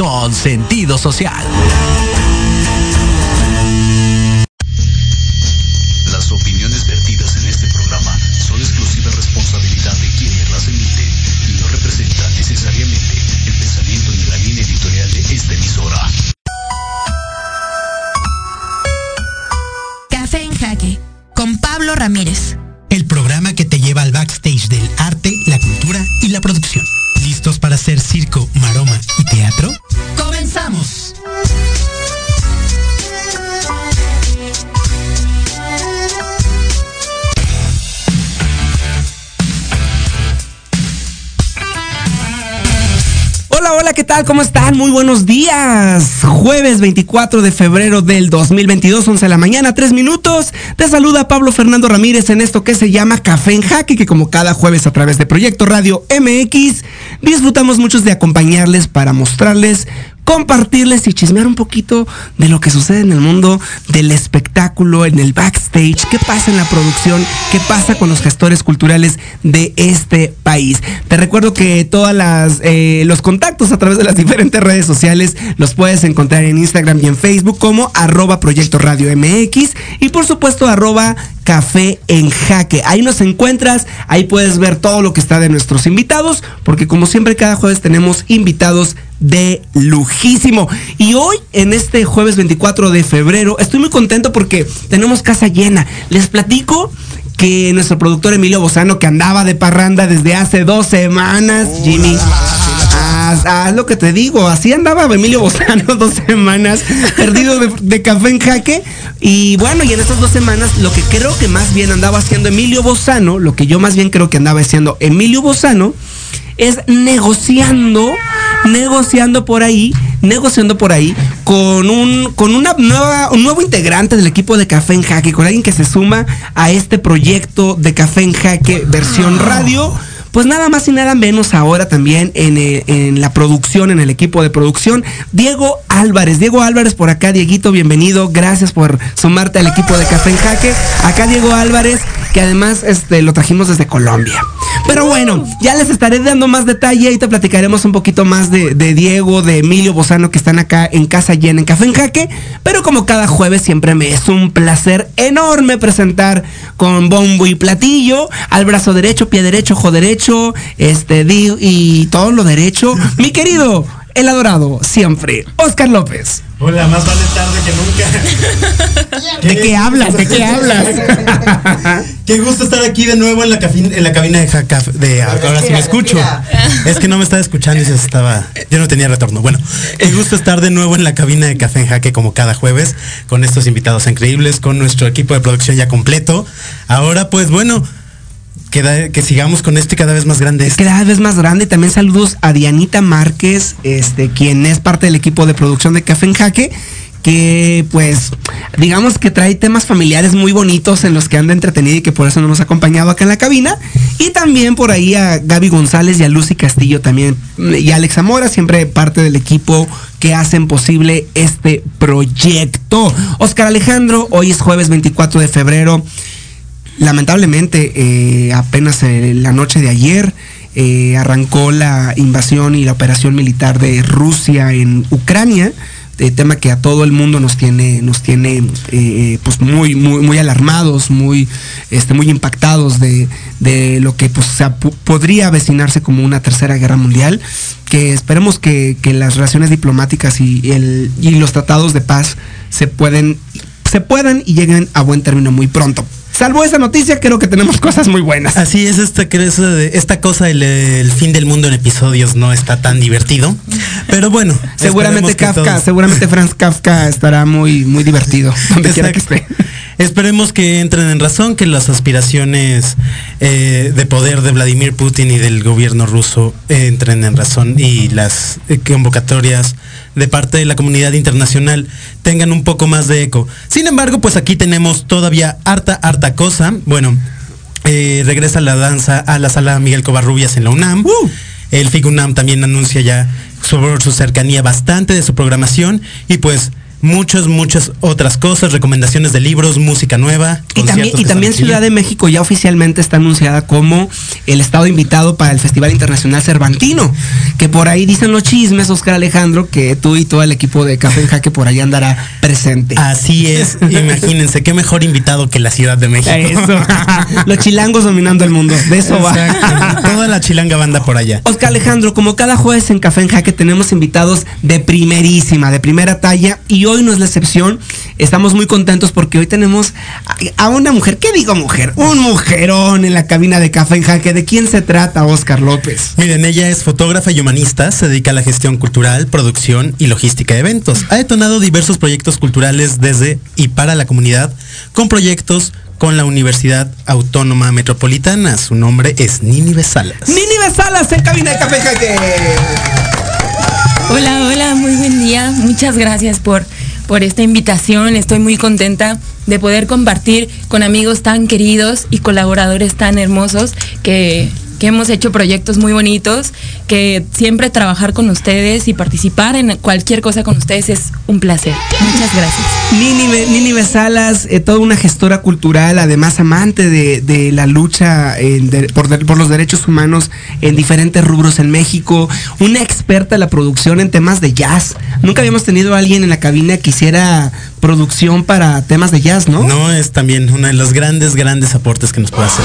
con sentido social. ¿Cómo están? Muy buenos días. Jueves 24 de febrero del 2022, 11 de la mañana, 3 minutos. Te saluda Pablo Fernando Ramírez en esto que se llama Café en Jaque, que como cada jueves a través de Proyecto Radio MX, disfrutamos muchos de acompañarles para mostrarles compartirles y chismear un poquito de lo que sucede en el mundo del espectáculo, en el backstage, qué pasa en la producción, qué pasa con los gestores culturales de este país. Te recuerdo que todas las eh, los contactos a través de las diferentes redes sociales los puedes encontrar en Instagram y en Facebook como arroba Proyecto Radio MX y por supuesto arroba Café en Jaque. Ahí nos encuentras, ahí puedes ver todo lo que está de nuestros invitados, porque como siempre cada jueves tenemos invitados de lujísimo. Y hoy, en este jueves 24 de febrero, estoy muy contento porque tenemos casa llena. Les platico que nuestro productor Emilio Bozano, que andaba de parranda desde hace dos semanas, Jimmy. Haz, haz, lo que te digo, así andaba Emilio Bozano dos semanas, perdido de, de, café en jaque. Y bueno, y en estas dos semanas, lo que creo que más bien andaba haciendo Emilio Bozano, lo que yo más bien creo que andaba haciendo Emilio Bozano, es negociando, negociando por ahí, negociando por ahí con un con una nueva un nuevo integrante del equipo de Café en Jaque, con alguien que se suma a este proyecto de Café en Jaque versión radio. Pues nada más y nada menos ahora también en, eh, en, la producción, en el equipo de producción, Diego Álvarez. Diego Álvarez por acá, Dieguito, bienvenido. Gracias por sumarte al equipo de Café en Jaque. Acá Diego Álvarez, que además este, lo trajimos desde Colombia. Pero bueno, ya les estaré dando más detalle y te platicaremos un poquito más de, Diego, de Emilio Bozano, que están acá en Casa Llena, en Café en Jaque. Pero como cada jueves siempre me es un placer enorme presentar con bombo y platillo al brazo derecho, pie derecho, ojo derecho este, y todo lo derecho. Mi querido, el adorado, siempre, Oscar López. Hola, más vale tarde que nunca. ¿De qué hablas? ¿De qué hablas? qué gusto estar aquí de nuevo en la, en la cabina de Jacaf. De, ahora sí me escucho. Es que no me estaba escuchando y se estaba. Yo no tenía retorno. Bueno, qué gusto estar de nuevo en la cabina de Café en Jaque como cada jueves, con estos invitados increíbles, con nuestro equipo de producción ya completo. Ahora, pues bueno, que, sigamos con este cada vez más grande. Cada vez más grande. También saludos a Dianita Márquez, este, quien es parte del equipo de producción de Café en Jaque, que pues digamos que trae temas familiares muy bonitos en los que anda entretenida y que por eso no nos ha acompañado acá en la cabina. Y también por ahí a Gaby González y a Lucy Castillo también. Y a Alex Zamora, siempre parte del equipo que hacen posible este proyecto. Oscar Alejandro, hoy es jueves 24 de febrero lamentablemente eh, apenas eh, la noche de ayer eh, arrancó la invasión y la operación militar de Rusia en Ucrania tema que a todo el mundo nos tiene nos tiene pues muy muy muy alarmados muy este muy impactados de, lo que pues podría avecinarse como una tercera guerra mundial que esperemos que, las relaciones diplomáticas y, y los tratados de paz se pueden se puedan y lleguen a buen término muy pronto salvo esa noticia, creo que tenemos cosas muy buenas. Así es, esta, esta cosa, el, el, fin del mundo en episodios no está tan divertido. Pero bueno. seguramente Kafka, todos... seguramente Franz Kafka estará muy, muy divertido, donde quiera que esté. Esperemos que entren en razón, que las aspiraciones eh, de poder de Vladimir Putin y del gobierno ruso entren en razón y las eh, convocatorias de parte de la comunidad internacional tengan un poco más de eco. Sin embargo, pues aquí tenemos todavía harta, harta cosa. Bueno, eh, regresa la danza a la sala Miguel Covarrubias en la UNAM. Uh. El FIG UNAM también anuncia ya sobre su cercanía bastante de su programación y pues muchas, muchas otras cosas, recomendaciones de libros, música nueva. Y también, y también Ciudad de México ya oficialmente está anunciada como el estado invitado para el Festival Internacional Cervantino, que por ahí dicen los chismes, Oscar Alejandro, que tú y todo el equipo de Café en Jaque por ahí andará presente. Así es, imagínense, qué mejor invitado que la Ciudad de México. Eso. los chilangos dominando el mundo, de eso va. Toda la chilanga banda por allá. Oscar Alejandro, como cada jueves en Café en Jaque tenemos invitados de primerísima, de primera talla, y hoy no es la excepción. Estamos muy contentos porque hoy tenemos a una mujer, ¿qué digo mujer? Un mujerón en la cabina de Café en Jaque. ¿De quién se trata, Oscar López? Miren, ella es fotógrafa y humanista, se dedica a la gestión cultural, producción y logística de eventos. Ha detonado diversos proyectos culturales desde y para la comunidad, con proyectos con la Universidad Autónoma Metropolitana. Su nombre es Nini Besalas. Nini Besalas en cabina de Café Jaque. Hola, hola, muy buen día. Muchas gracias por, por esta invitación. Estoy muy contenta de poder compartir con amigos tan queridos y colaboradores tan hermosos que, que hemos hecho proyectos muy bonitos, que siempre trabajar con ustedes y participar en cualquier cosa con ustedes es un placer. Muchas gracias. Nini, Besalas, eh, toda una gestora cultural, además amante de, la lucha por, los derechos humanos en diferentes rubros en México, una experta en la producción en temas de jazz. Nunca habíamos tenido a alguien en la cabina que hiciera producción para temas de jazz, ¿no? No, es también uno de los grandes, grandes aportes que nos puede hacer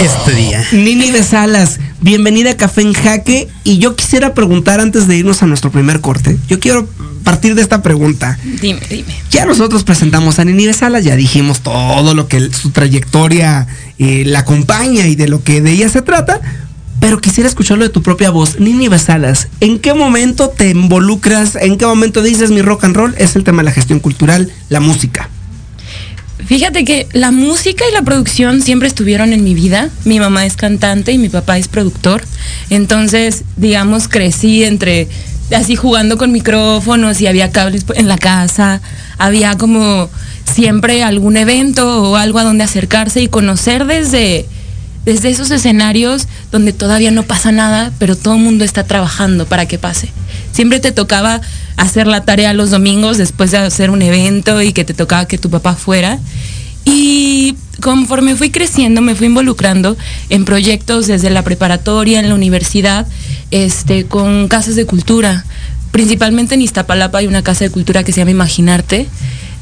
este día. Nini Besalas, bienvenida a Café en Jaque. Y yo quisiera preguntar antes de irnos a nuestro primer corte, yo quiero partir de esta pregunta. Dime, dime. Ya nosotros presentamos a Nini Besalas, ya dijimos todo lo que su trayectoria eh, la acompaña y de lo que de ella se trata pero quisiera escucharlo de tu propia voz. Nini Besalas, ¿en qué momento te involucras? ¿En qué momento dices mi rock and roll? Es el tema de la gestión cultural, la música. Fíjate que la música y la producción siempre estuvieron en mi vida. Mi mamá es cantante y mi papá es productor. Entonces, digamos, crecí entre así jugando con micrófonos y había cables en la casa. Había como siempre algún evento o algo a donde acercarse y conocer desde desde esos escenarios donde todavía no pasa nada, pero todo el mundo está trabajando para que pase. Siempre te tocaba hacer la tarea los domingos después de hacer un evento y que te tocaba que tu papá fuera. Y conforme fui creciendo, me fui involucrando en proyectos desde la preparatoria, en la universidad, este, con casas de cultura. Principalmente en Iztapalapa hay una casa de cultura que se llama Imaginarte,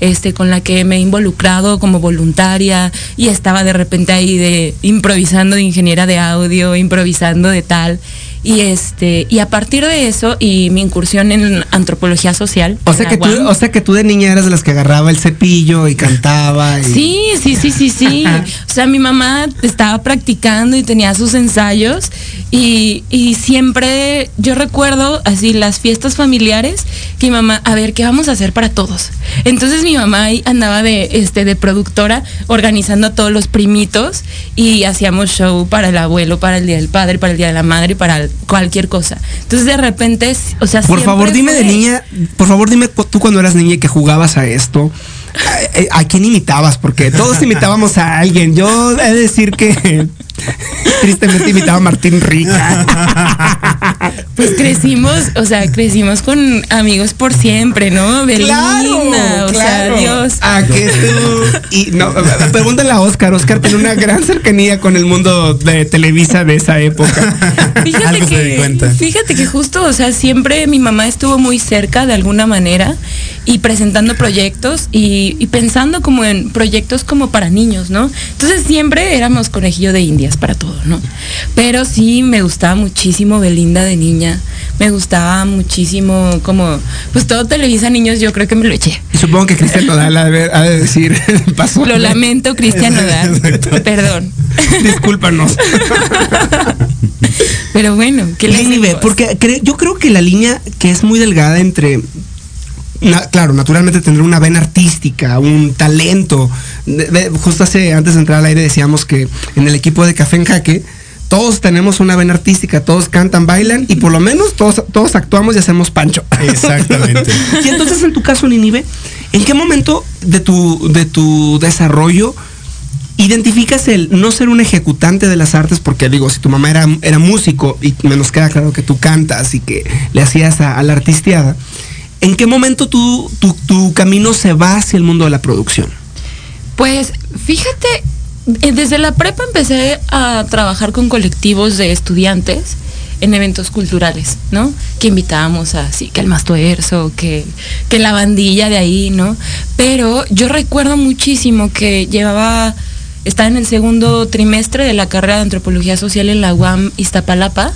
este, con la que me he involucrado como voluntaria y estaba de repente ahí de improvisando de ingeniera de audio, improvisando de tal. Y este, y a partir de eso, y mi incursión en antropología social. O sea que tú, o sea que tú de niña eras de las que agarraba el cepillo y cantaba. Sí, sí, sí, sí, sí. o sea, mi mamá estaba practicando y tenía sus ensayos. Y, y, siempre yo recuerdo así las fiestas familiares que mi mamá, a ver, ¿qué vamos a hacer para todos? Entonces mi mamá ahí andaba de, este, de productora organizando a todos los primitos y hacíamos show para el abuelo, para el Día del Padre, para el Día de la Madre, para cualquier cosa. Entonces de repente, o sea, por favor dime de niña, por favor dime tú cuando eras niña y que jugabas a esto. ¿A, quién imitabas? Porque todos imitábamos a alguien. Yo he de decir que tristemente imitaba a Martín Rica. Pues crecimos, o sea, crecimos con amigos por siempre, ¿no? Belinda, o sea, Dios. A que tú. Y no, pregúntale a Oscar. Oscar tiene una gran cercanía con el mundo de Televisa de esa época. Fíjate que, fíjate que justo, o sea, siempre mi mamá estuvo muy cerca de alguna manera y presentando proyectos y, pensando como en proyectos como para niños, ¿no? Entonces siempre éramos conejillo de para todo, ¿no? Pero sí me gustaba muchísimo Belinda de niña, me gustaba muchísimo como, pues todo Televisa Niños yo creo que me lo eché. Y supongo que Cristian Nodal ha de, decir, pasó. Lo lamento, Cristian Nodal, perdón. Discúlpanos. Pero bueno, ¿qué le Porque yo creo que la línea que es muy delgada entre claro, naturalmente tendrá una vena artística, un talento. justo hace, antes de entrar al aire decíamos que en el equipo de Café en Jaque, todos tenemos una vena artística, todos cantan, bailan y por lo menos todos, todos actuamos y hacemos pancho. Exactamente. y entonces en tu caso, Ninive, ¿en qué momento de tu, de tu desarrollo identificas el no ser un ejecutante de las artes? Porque digo, si tu mamá era, era músico y me nos queda claro que tú cantas y que le hacías a, a la artisteada ¿En qué momento tu, tu camino se va hacia el mundo de la producción? Pues fíjate, eh, desde la prepa empecé a trabajar con colectivos de estudiantes en eventos culturales, ¿no? Que invitábamos a, sí, que el Mastuerzo, que, que la bandilla de ahí, ¿no? Pero yo recuerdo muchísimo que llevaba, estaba en el segundo trimestre de la carrera de antropología social en la UAM Iztapalapa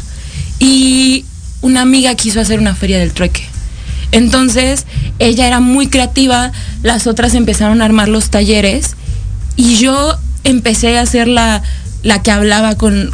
y una amiga quiso hacer una feria del trueque. Entonces, ella era muy creativa, las otras empezaron a armar los talleres y yo empecé a hacer la, la que hablaba con,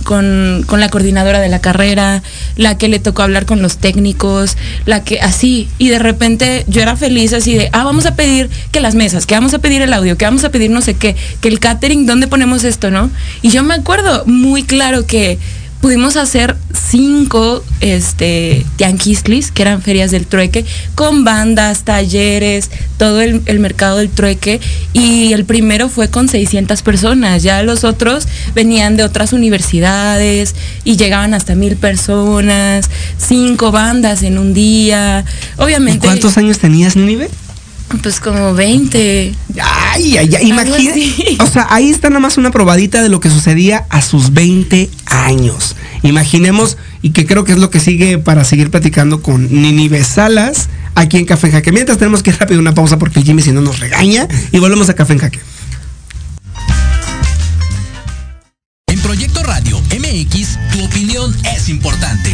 la coordinadora de la carrera, la que le tocó hablar con los técnicos, la que así, y de repente yo era feliz así de, ah, vamos a pedir que las mesas, que vamos a pedir el audio, que vamos a pedir no sé qué, que el catering, ¿dónde ponemos esto, no? Y yo me acuerdo muy claro que pudimos hacer cinco este, que eran ferias del trueque, con bandas, talleres, todo el, mercado del trueque. Y el primero fue con 600 personas. Ya los otros venían de otras universidades y llegaban hasta mil personas, cinco bandas en un día. Obviamente. ¿Cuántos años tenías, Nínive? Pues como 20. Ay, ay, ay, imagínate. O sea, ahí está nada más una probadita de lo que sucedía a sus 20 años. Imaginemos, y que creo que es lo que sigue para seguir platicando con Ninive Salas aquí en Café en Jaque. Mientras tenemos que ir rápido una pausa porque Jimmy si no nos regaña y volvemos a Café en Jaque. En Proyecto Radio MX, tu opinión es importante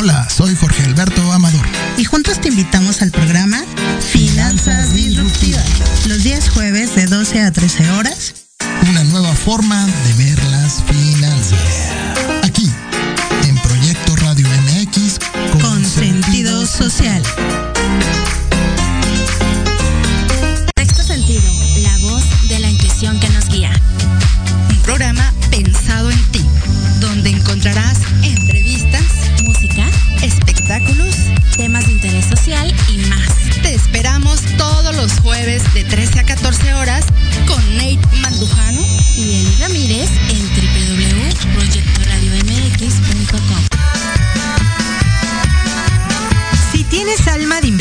Hola, soy Jorge Alberto Amador. Y juntos te invitamos al programa Finanzas Disruptivas. Los días jueves de 12 a 13 horas. Una nueva forma de ver las finanzas. Aquí, en Proyecto Radio MX con, sentido social.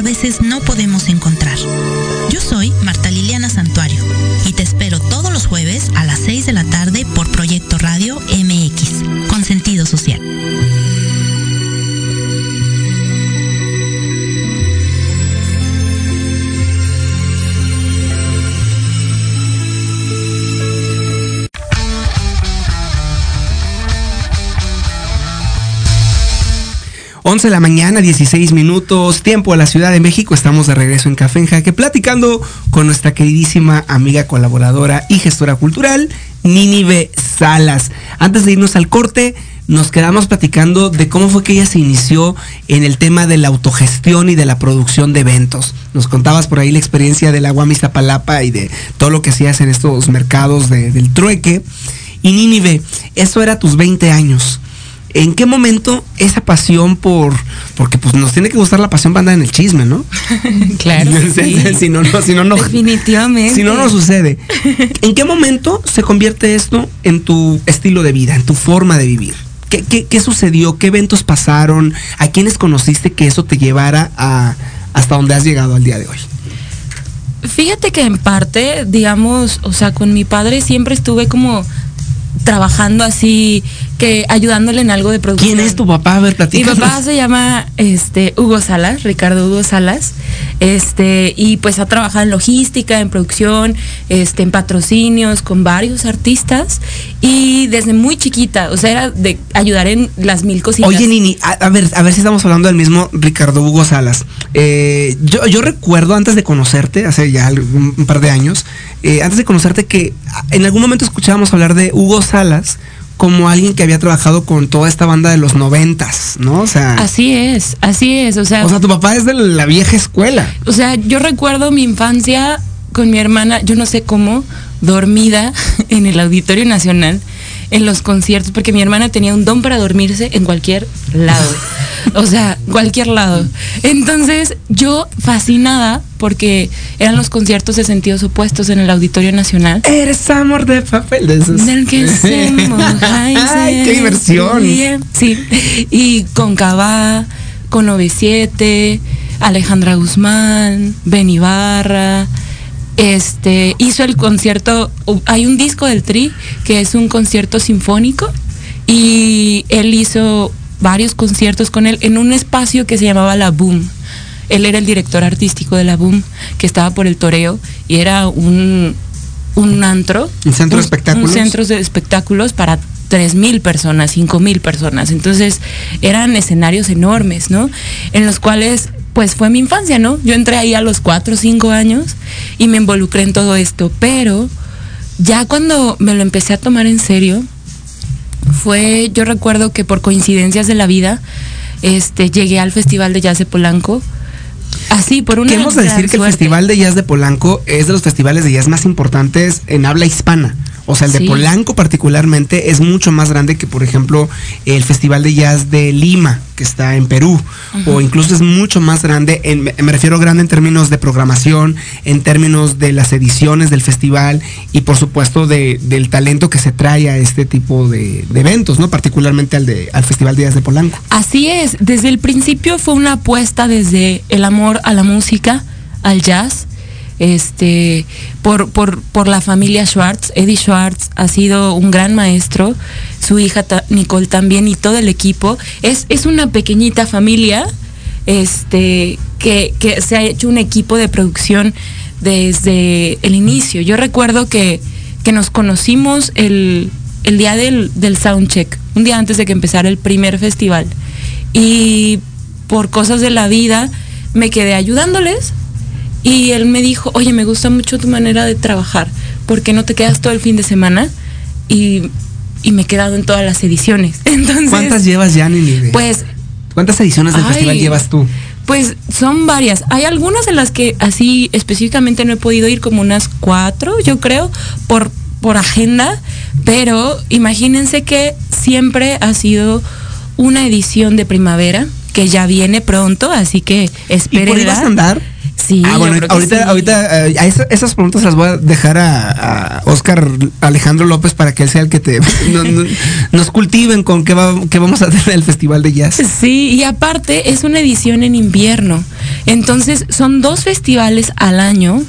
A veces no podemos encontrar. Yo soy Marta Liliana Santuario y te espero todos los jueves a las 6 de la tarde por Proyecto Radio MX, 11 de la mañana, 16 minutos, tiempo a la Ciudad de México. Estamos de regreso en Café en Jaque platicando con nuestra queridísima amiga colaboradora y gestora cultural, Ninive Salas. Antes de irnos al corte, nos quedamos platicando de cómo fue que ella se inició en el tema de la autogestión y de la producción de eventos. Nos contabas por ahí la experiencia de la Guamizapalapa y de todo lo que hacías en estos mercados del trueque. Y Ninive, eso era tus 20 años. ¿En qué momento esa pasión por, porque pues nos tiene que gustar la pasión para andar en el chisme, ¿no? claro. si no, no, si no, no. Definitivamente. Si no, no sucede. ¿En qué momento se convierte esto en tu estilo de vida, en tu forma de vivir? ¿Qué, qué, sucedió? ¿Qué eventos pasaron? ¿A quiénes conociste que eso te llevara a hasta donde has llegado al día de hoy? Fíjate que en parte, digamos, o sea, con mi padre siempre estuve como trabajando así que ayudándole en algo de producción. ¿Quién es tu papá? A ver, Mi papá se llama este Hugo Salas, Ricardo Hugo Salas. Este, y pues ha trabajado en logística, en producción, este, en patrocinios con varios artistas y desde muy chiquita, o sea, era de ayudar en las mil cositas. Oye, Nini, a, ver, a ver si estamos hablando del mismo Ricardo Hugo Salas. Eh, yo, yo recuerdo antes de conocerte, hace ya un, par de años, eh, antes de conocerte que en algún momento escuchábamos hablar de Hugo Salas como alguien que había trabajado con toda esta banda de los noventas, ¿no? O sea. Así es, así es. O sea. O sea, tu papá es de la vieja escuela. O sea, yo recuerdo mi infancia con mi hermana, yo no sé cómo, dormida en el Auditorio Nacional en los conciertos, porque mi hermana tenía un don para dormirse en cualquier lado. o sea, cualquier lado. Entonces, yo fascinada, porque eran los conciertos de sentidos opuestos en el Auditorio Nacional. Eres amor de papel de esos. Del que se Ay, qué diversión. Sí. Y con Cabá, con 97, Alejandra Guzmán, Ben Ibarra este, hizo el concierto, hay un disco del Tri que es un concierto sinfónico y él hizo varios conciertos con él en un espacio que se llamaba La Boom. Él era el director artístico de La Boom, que estaba por el toreo y era un, un antro. Un centro de espectáculos. Un centro de espectáculos para mil personas, mil personas. Entonces eran escenarios enormes, ¿no? En los cuales pues fue mi infancia, ¿no? Yo entré ahí a los 4 o 5 años y me involucré en todo esto, pero ya cuando me lo empecé a tomar en serio, fue, yo recuerdo que por coincidencias de la vida, este, llegué al Festival de Jazz de Polanco. Así, por una. Queremos decir que el Festival de Jazz de Polanco es de los festivales de jazz más importantes en habla hispana. O sea, el de Polanco particularmente es mucho más grande que, por ejemplo, el Festival de Jazz de Lima, que está en Perú. O incluso es mucho más grande, en, me refiero grande en términos de programación, en términos de las ediciones del festival y por supuesto del talento que se trae a este tipo de, eventos, ¿no? Particularmente al, de, al Festival de Jazz de Polanco. Así es, desde el principio fue una apuesta desde el amor a la música, al jazz este, por, por, por la familia Schwartz. Eddie Schwartz ha sido un gran maestro, su hija Nicole también y todo el equipo. Es, es una pequeñita familia este, que, que se ha hecho un equipo de producción desde el inicio. Yo recuerdo que, que nos conocimos el, el día del, del soundcheck, un día antes de que empezara el primer festival. Y por cosas de la vida me quedé ayudándoles y él me dijo, oye, me gusta mucho tu manera de trabajar, ¿por qué no te quedas todo el fin de semana? Y, me he quedado en todas las ediciones. Entonces, ¿Cuántas llevas ya, Nini? Pues... ¿Cuántas ediciones del festival llevas tú? Pues son varias. Hay algunas en las que así específicamente no he podido ir, como unas cuatro, yo creo, por, por agenda, pero imagínense que siempre ha sido una edición de primavera que ya viene pronto, así que esperen. ¿Y por a andar? Sí, ah, bueno, ahorita, ahorita eh, esas, preguntas las voy a dejar a, Oscar Alejandro López para que él sea el que te nos cultiven con qué, vamos a hacer en el Festival de Jazz. Sí, y aparte es una edición en invierno. Entonces son dos festivales al año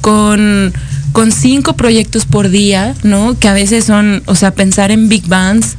con, con cinco proyectos por día, ¿no? Que a veces son, o sea, pensar en big bands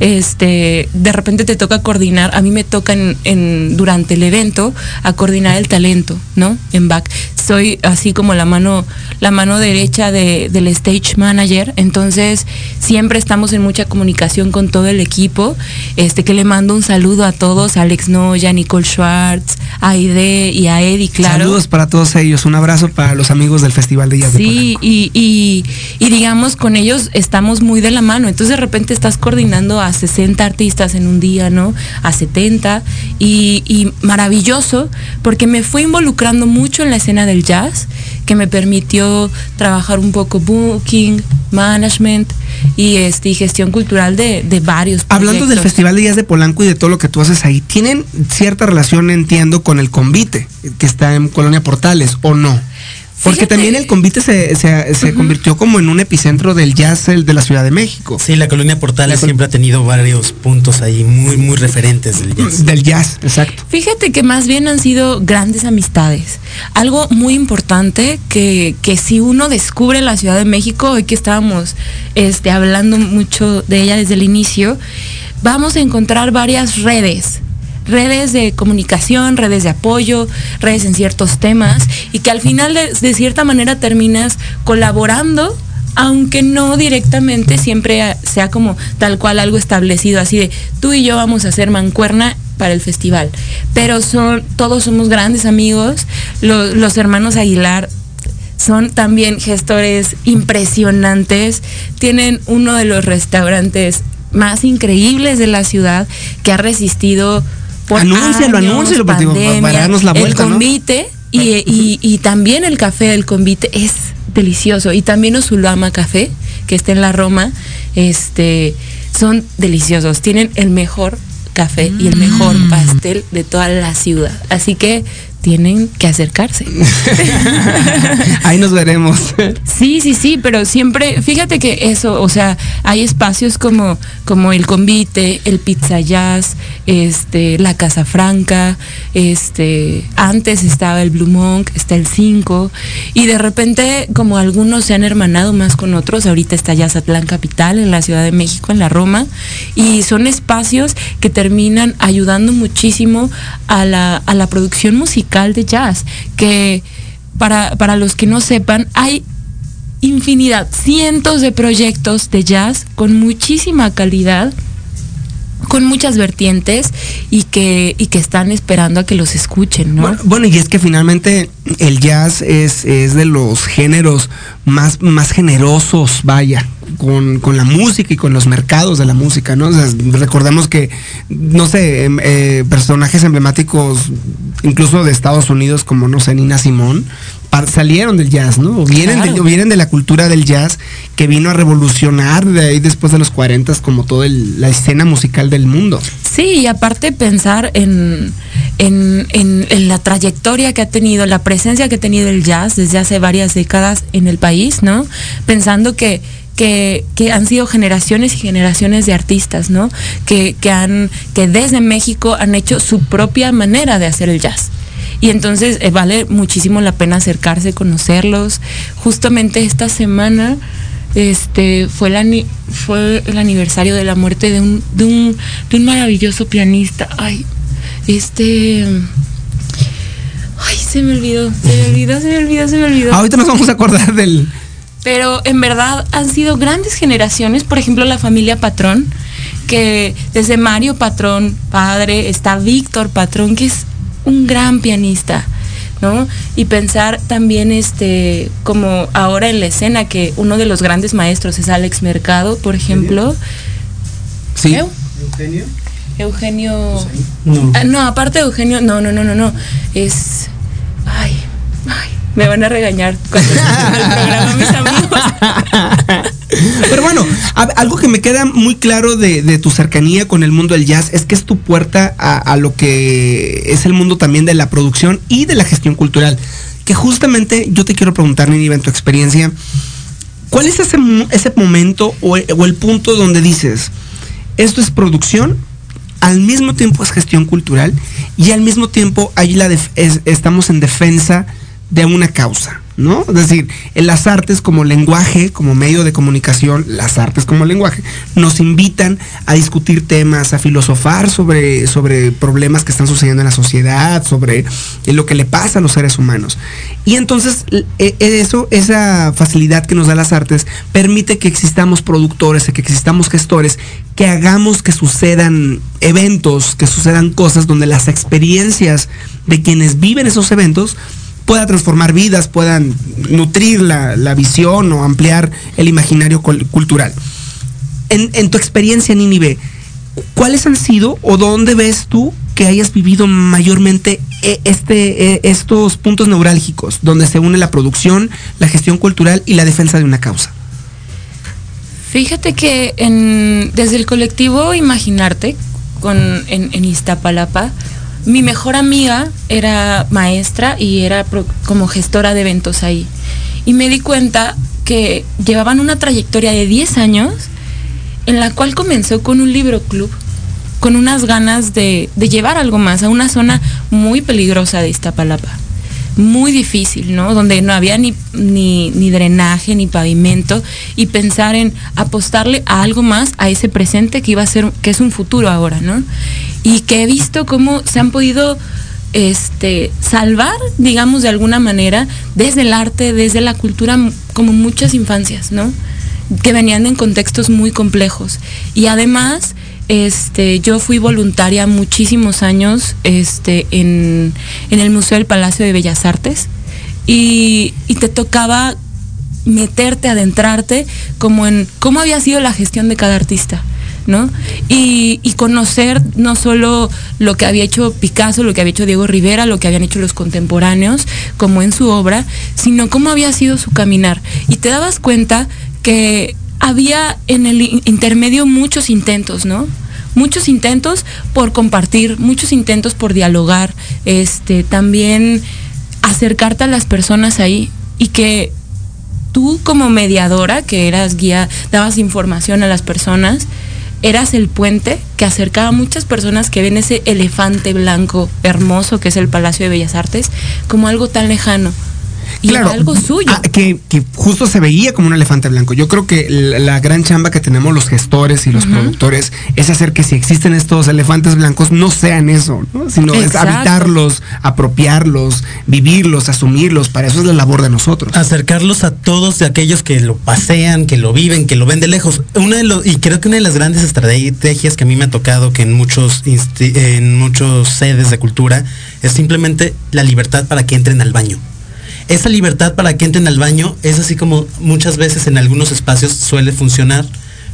este, de repente te toca coordinar, a mí me toca en, durante el evento a coordinar el talento, ¿no? En back. Soy así como la mano, la mano derecha del stage manager, entonces siempre estamos en mucha comunicación con todo el equipo, este, que le mando un saludo a todos, a Alex Noya, Nicole Schwartz, a Aide y a Eddie, claro. Saludos para todos ellos, un abrazo para los amigos del Festival de Jazz Sí, y, y, y digamos, con ellos estamos muy de la mano, entonces de repente estás coordinando a 60 artistas en un día, ¿no? A 70. Y, maravilloso, porque me fue involucrando mucho en la escena del jazz, que me permitió trabajar un poco booking, management y, este, gestión cultural de, varios. Hablando del Festival de Jazz de Polanco y de todo lo que tú haces ahí, ¿tienen cierta relación, entiendo, con el convite que está en Colonia Portales o no? Porque también el convite se, se, convirtió como en un epicentro del jazz el de la Ciudad de México. Sí, la colonia Portales siempre ha tenido varios puntos ahí muy, muy referentes del jazz. Del jazz, exacto. Fíjate que más bien han sido grandes amistades. Algo muy importante que, que si uno descubre la Ciudad de México, hoy que estábamos este, hablando mucho de ella desde el inicio, vamos a encontrar varias redes redes de comunicación, redes de apoyo, redes en ciertos temas y que al final de, cierta manera terminas colaborando aunque no directamente siempre sea como tal cual algo establecido, así de tú y yo vamos a hacer mancuerna para el festival. Pero son, todos somos grandes amigos, los, hermanos Aguilar son también gestores impresionantes, tienen uno de los restaurantes más increíbles de la ciudad que ha resistido anúncialo, anúncialo, pandemia, la El convite y, también el café del convite es delicioso. Y también Osulama Café, que está en la Roma, este, son deliciosos. Tienen el mejor café y el mejor mm. pastel de toda la ciudad. Así que tienen que acercarse. Ahí nos veremos. Sí, sí, sí, pero siempre, fíjate que eso, o sea, hay espacios como, como el convite, el pizza jazz, este, la Casa Franca, este, antes estaba el Blue Monk, está el 5, y de repente como algunos se han hermanado más con otros, ahorita está Jazzatlán Capital en la Ciudad de México, en la Roma, y son espacios que terminan ayudando muchísimo a la, a la producción musical de jazz, que para, para los que no sepan, hay infinidad, cientos de proyectos de jazz con muchísima calidad con muchas vertientes y que, y que están esperando a que los escuchen, ¿no? Bueno, y es que finalmente el jazz es, es de los géneros más, más generosos, vaya, con, la música y con los mercados de la música, ¿no? recordemos que, no sé, em, eh, personajes emblemáticos, incluso de Estados Unidos, como, no sé, Nina Simón, salieron del jazz, ¿no? O vienen, de, vienen de la cultura del jazz que vino a revolucionar de ahí después de los 40 como toda la escena musical del mundo. Sí, y aparte pensar en, en, en, la trayectoria que ha tenido, la presencia que ha tenido el jazz desde hace varias décadas en el país, ¿no? Pensando que que, han sido generaciones y generaciones de artistas, ¿no? Que, que, han, que desde México han hecho su propia manera de hacer el jazz. Y entonces eh, vale muchísimo la pena acercarse, conocerlos. Justamente esta semana este, fue el aniversario de la muerte de un, de un, de un maravilloso pianista. Ay, este... Ay, se me olvidó, se me olvidó, se me olvidó, se me olvidó. Ahorita nos vamos a acordar del, pero en verdad han sido grandes generaciones, por ejemplo la familia Patrón, que desde Mario Patrón, padre, está Víctor Patrón, que es un gran pianista. ¿no? Y pensar también este como ahora en la escena que uno de los grandes maestros es Alex Mercado, por ejemplo. Sí. Eugenio. Eugenio. No. Ah, no, aparte de Eugenio, no, no, no, no, no. Es ay, ay, me van a regañar cuando el programa mis amigos. Pero bueno, algo que me queda muy claro de, tu cercanía con el mundo del jazz es que es tu puerta a, lo que es el mundo también de la producción y de la gestión cultural. Que justamente yo te quiero preguntar, Nini, en tu experiencia, ¿cuál es ese, ese momento o, el punto donde dices, esto es producción, al mismo tiempo es gestión cultural y al mismo tiempo ahí la estamos en defensa de una causa, ¿no? Es decir, en las artes como lenguaje, como medio de comunicación, las artes como lenguaje, nos invitan a discutir temas, a filosofar sobre, sobre problemas que están sucediendo en la sociedad, sobre lo que le pasa a los seres humanos. Y entonces e, e, eso, esa facilidad que nos da las artes, permite que existamos productores, que existamos gestores, que hagamos que sucedan eventos, que sucedan cosas donde las experiencias de quienes viven esos eventos pueda transformar vidas, puedan nutrir la, visión o ampliar el imaginario cultural. En, tu experiencia, Nínive, ¿cuáles han sido o dónde ves tú que hayas vivido mayormente e, este, e, estos puntos neurálgicos, donde se une la producción, la gestión cultural y la defensa de una causa? Fíjate que desde el colectivo Imaginarte, con, en, en Iztapalapa, mi mejor amiga era maestra y era como gestora de eventos ahí. Y me di cuenta que llevaban una trayectoria de 10 años en la cual comenzó con un libro club, con unas ganas de, de llevar algo más a una zona muy peligrosa de Iztapalapa muy difícil, ¿no? Donde no había ni, ni, drenaje, ni pavimento, y pensar en apostarle a algo más, a ese presente que iba a ser, que es un futuro ahora, ¿no? Y que he visto cómo se han podido este, salvar, digamos, de alguna manera, desde el arte, desde la cultura, como muchas infancias, ¿no? Que venían en contextos muy complejos. Y además, este, yo fui voluntaria muchísimos años este, en, el Museo del Palacio de Bellas Artes y, te tocaba meterte, adentrarte como en cómo había sido la gestión de cada artista. ¿no? Y, y, conocer no solo lo que había hecho Picasso, lo que había hecho Diego Rivera, lo que habían hecho los contemporáneos, como en su obra, sino cómo había sido su caminar. Y te dabas cuenta que había en el intermedio muchos intentos, ¿no? Muchos intentos por compartir, muchos intentos por dialogar, este, también acercarte a las personas ahí y que tú como mediadora, que eras guía, dabas información a las personas, eras el puente que acercaba a muchas personas que ven ese elefante blanco hermoso que es el Palacio de Bellas Artes como algo tan lejano claro, algo suyo. Ah, que, justo se veía como un elefante blanco. Yo creo que la, gran chamba que tenemos los gestores y los productores es hacer que si existen estos elefantes blancos no sean eso, sino es habitarlos, apropiarlos, vivirlos, asumirlos. Para eso es la labor de nosotros. Acercarlos a todos aquellos que lo pasean, que lo viven, que lo ven de lejos. Una de los, y creo que una de las grandes estrategias que a mí me ha tocado que en muchos, en muchos sedes de cultura es simplemente la libertad para que entren al baño esa libertad para que entren al baño es así como muchas veces en algunos espacios suele funcionar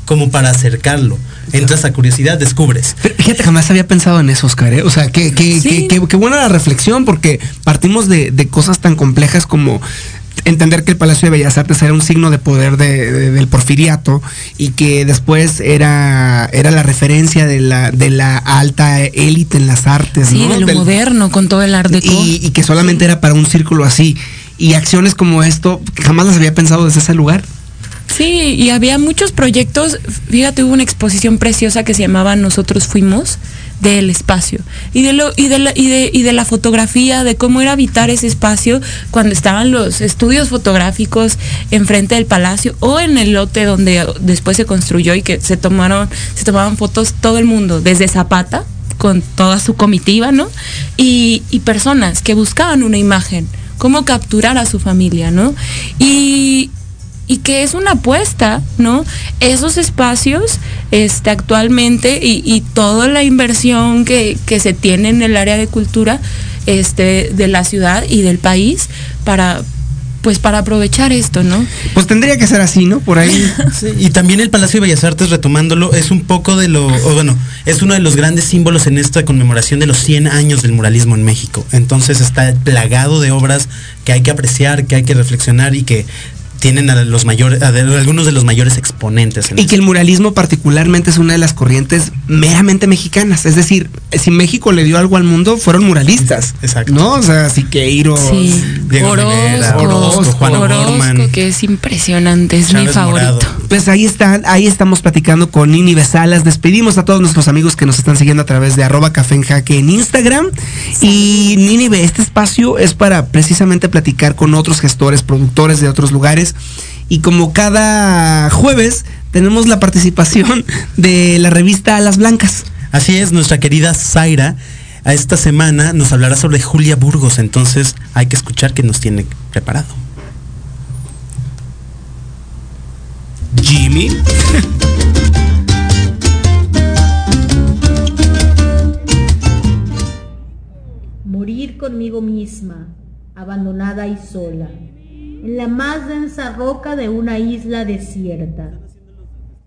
como para acercarlo. Entras a curiosidad, descubres. fíjate, jamás había pensado en eso, Oscar. ¿eh? O sea, qué que, buena la reflexión, porque partimos de, cosas tan complejas como entender que el Palacio de Bellas Artes era un signo de poder del porfiriato y que después era, era la referencia de la, de la alta élite en las artes. Sí, de lo moderno, con todo el arte. Y, y, que solamente era para un círculo así y acciones como esto jamás las había pensado desde ese lugar. Sí, y había muchos proyectos, fíjate, hubo una exposición preciosa que se llamaba Nosotros Fuimos del espacio. Y de lo y de la, y de, y de la fotografía de cómo era habitar ese espacio cuando estaban los estudios fotográficos enfrente del palacio o en el lote donde después se construyó y que se tomaron se tomaban fotos todo el mundo desde Zapata con toda su comitiva no y, y personas que buscaban una imagen cómo capturar a su familia, ¿no? Y, que es una apuesta, ¿no? Esos espacios este, actualmente y, toda la inversión que, que, se tiene en el área de cultura este, de la ciudad y del país para, pues para aprovechar esto, ¿no? Pues tendría que ser así, ¿no? Por ahí. y también el Palacio de Bellas Artes, retomándolo, es un poco de lo, bueno, es uno de los grandes símbolos en esta conmemoración de los 100 años del muralismo en México. Entonces está plagado de obras que hay que apreciar, que hay que reflexionar y que tienen a los mayores, algunos de los mayores exponentes. y que el muralismo particularmente es una de las corrientes meramente mexicanas. Es decir, si México le dio algo al mundo, fueron muralistas. Exacto. ¿No? O sea, Siqueiros, sí. Diego Orozco, Juan Orozco, que es impresionante, es mi favorito. Pues ahí están, ahí estamos platicando con Nini Besalas. Despedimos a todos nuestros amigos que nos están siguiendo a través de arroba café en jaque en Instagram. Y Nini, este espacio es para precisamente platicar con otros gestores, productores de otros lugares y como cada jueves tenemos la participación de la revista Alas Blancas. Así es, nuestra querida Zaira a esta semana nos hablará sobre Julia Burgos, entonces hay que escuchar qué nos tiene preparado. Jimmy. Morir conmigo misma, abandonada y sola en la más densa roca de una isla desierta.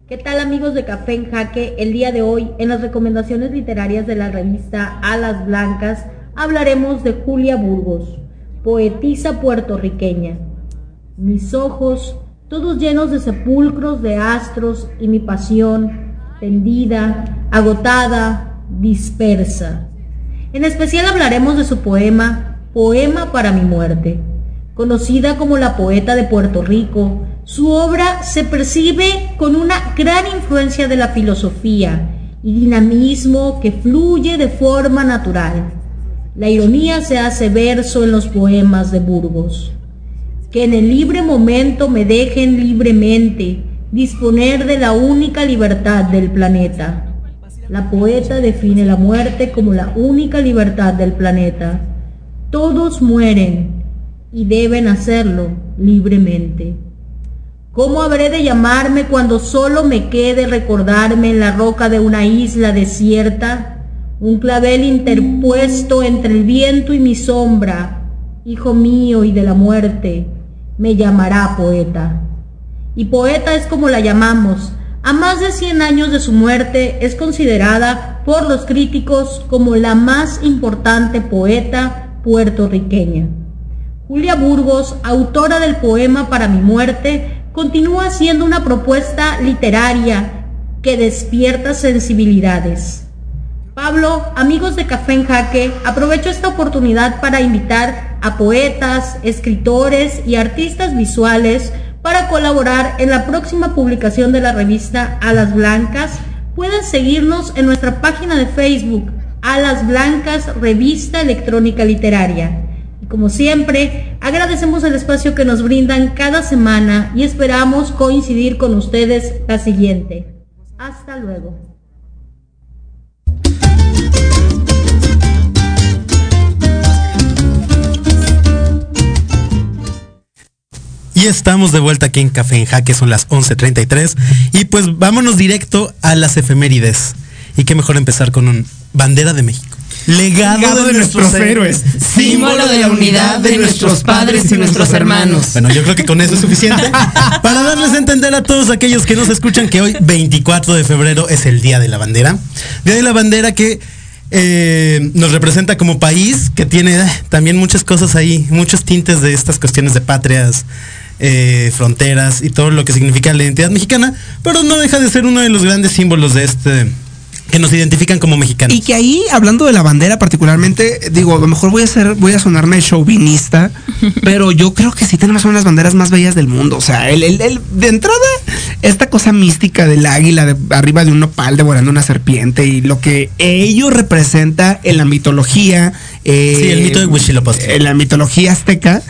¿Qué tal amigos de Café en Jaque? El día de hoy, en las recomendaciones literarias de la revista Alas Blancas, hablaremos de Julia Burgos, poetisa puertorriqueña. Mis ojos, todos llenos de sepulcros de astros y mi pasión, tendida, agotada, dispersa. En especial hablaremos de su poema Poema para mi muerte. Conocida como la poeta de Puerto Rico, su obra se percibe con una gran influencia de la filosofía y dinamismo que fluye de forma natural. La ironía se hace verso en los poemas de Burgos. Que en el libre momento me dejen libremente disponer de la única libertad del planeta. La poeta define la muerte como la única libertad del planeta. Todos mueren y deben hacerlo libremente. ¿Cómo habré de llamarme cuando solo me quede recordarme en la roca de una isla desierta? Un clavel interpuesto entre el viento y mi sombra, hijo mío y de la muerte, me llamará poeta. Y poeta es como la llamamos. A más de 100 años de su muerte es considerada por los críticos como la más importante poeta puertorriqueña. Julia Burgos, autora del poema Para mi muerte, continúa siendo una propuesta literaria que despierta sensibilidades. Pablo, amigos de Café en Jaque, aprovecho esta oportunidad para invitar a poetas, escritores y artistas visuales para colaborar en la próxima publicación de la revista Alas Blancas. Pueden seguirnos en nuestra página de Facebook, Alas Blancas, Revista Electrónica Literaria. Como siempre, agradecemos el espacio que nos brindan cada semana y esperamos coincidir con ustedes la siguiente. Hasta luego. Y estamos de vuelta aquí en Café en Jaque, son las 11.33. Y pues vámonos directo a las efemérides. Y qué mejor empezar con un bandera de México. Legado, de, nuestros, héroes, símbolo de la unidad de nuestros padres y nuestros hermanos. Bueno, yo creo que con eso es suficiente para darles a entender a todos aquellos que nos escuchan que hoy, 24 de febrero, es el Día de la Bandera. Día de la Bandera que eh, nos representa como país, que tiene eh, también muchas cosas ahí, muchos tintes de estas cuestiones de patrias, eh, fronteras y todo lo que significa la identidad mexicana, pero no deja de ser uno de los grandes símbolos de este que nos identifican como mexicanos. Y que ahí, hablando de la bandera particularmente, digo, a lo mejor voy a ser, voy a sonarme chauvinista, pero yo creo que sí tenemos una de las banderas más bellas del mundo. O sea, el, el, de entrada, esta cosa mística del águila de, arriba de un nopal devorando una serpiente y lo que ello representa en la mitología. Eh, sí, el mito de Huitzilopochtli. En la mitología azteca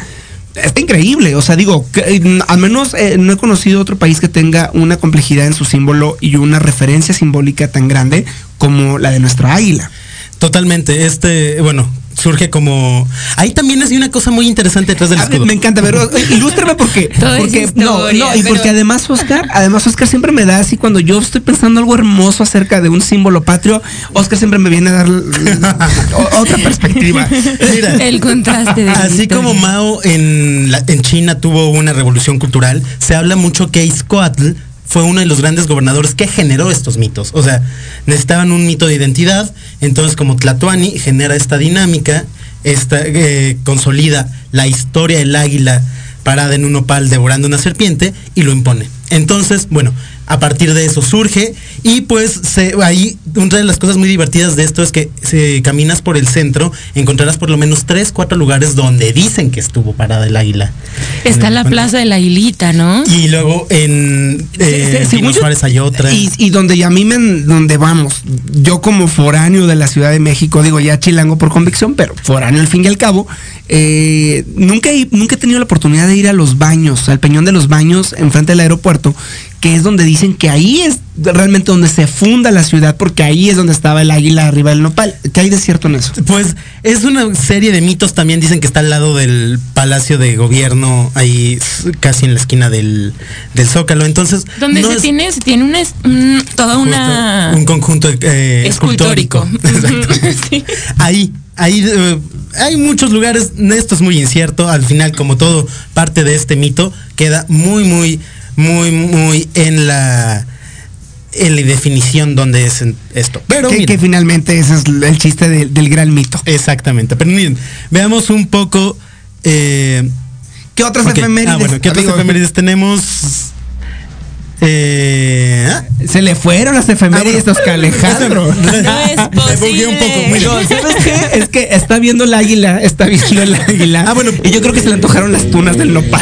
está increíble. O sea, digo, eh, al menos eh, no he conocido otro país que tenga una complejidad en su símbolo y una referencia simbólica tan grande como la de nuestra águila. Totalmente. Este, bueno, surge como. Ahí también hay una cosa muy interesante detrás del escudo. Me encanta, pero ilústrame porque. porque no, no, y porque además Oscar, además Oscar siempre me da así cuando yo estoy pensando algo hermoso acerca de un símbolo patrio, Oscar siempre me viene a dar otra perspectiva. Mira, el contraste. De así como Mao en, en China tuvo una revolución cultural, se habla mucho que Izcoatl fue uno de los grandes gobernadores que generó estos mitos. O sea, necesitaban un mito de identidad, entonces como Tlatoani genera esta dinámica, esta, eh, consolida la historia del águila parada en un opal devorando una serpiente y lo impone. Entonces, bueno, a partir de eso surge y pues se, ahí una de las cosas muy divertidas de esto es que si caminas por el centro encontrarás por lo menos tres, cuatro lugares donde dicen que estuvo parada el águila. Está la plaza de la Aguilita, ¿no? Y luego en eh, Suárez hay otra. Y, donde ya a mí me, donde vamos, yo como foráneo de la Ciudad de México, digo ya chilango por convicción, pero foráneo al fin y al cabo, eh, nunca, he, nunca he tenido la oportunidad de ir a los baños, al Peñón de los Baños, enfrente del aeropuerto, que es donde dicen que ahí es realmente donde se funda la ciudad, porque ahí es donde estaba el águila arriba del nopal. ¿Qué hay de cierto en eso? Pues es una serie de mitos, también dicen que está al lado del Palacio de Gobierno, ahí casi en la esquina del, Zócalo. Entonces. Donde se, tiene, se tiene una, toda una. un conjunto eh, escultórico. Ahí, ahí. Eh, hay muchos lugares, esto es muy incierto, al final como todo parte de este mito, queda muy, muy muy, muy en la en la definición donde es esto. Pero que, finalmente ese es el chiste del gran mito. Exactamente. Pero miren, veamos un poco eh, ¿Qué otras efemérides? Ah, bueno, ¿qué otras efemérides tenemos? Eh, ¿Eh? Se le fueron las efemérides a Oscar Alejandro. No es posible. un poco. Es que está viendo el águila, está viendo el águila. Ah, bueno. Y yo creo que se le antojaron las tunas del nopal.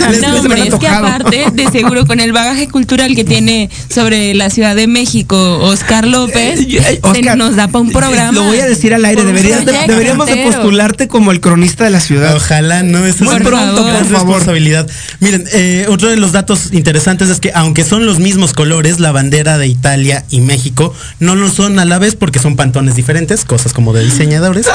No, hombre, es que aparte, de seguro, con el bagaje cultural que tiene sobre la Ciudad de México, Oscar López, Eh, eh, Oscar, se nos da para un programa. Lo voy a decir al aire. Deberías deberíamos de postularte como el cronista de la ciudad. Ojalá no es Muy pronto, favor. por favor. responsabilidad. Miren, eh, otro de los datos interesantes es que aunque son los mismos colores, la bandera de Italia y México no lo son a la vez porque son pantones diferentes, cosas como de diseñadores.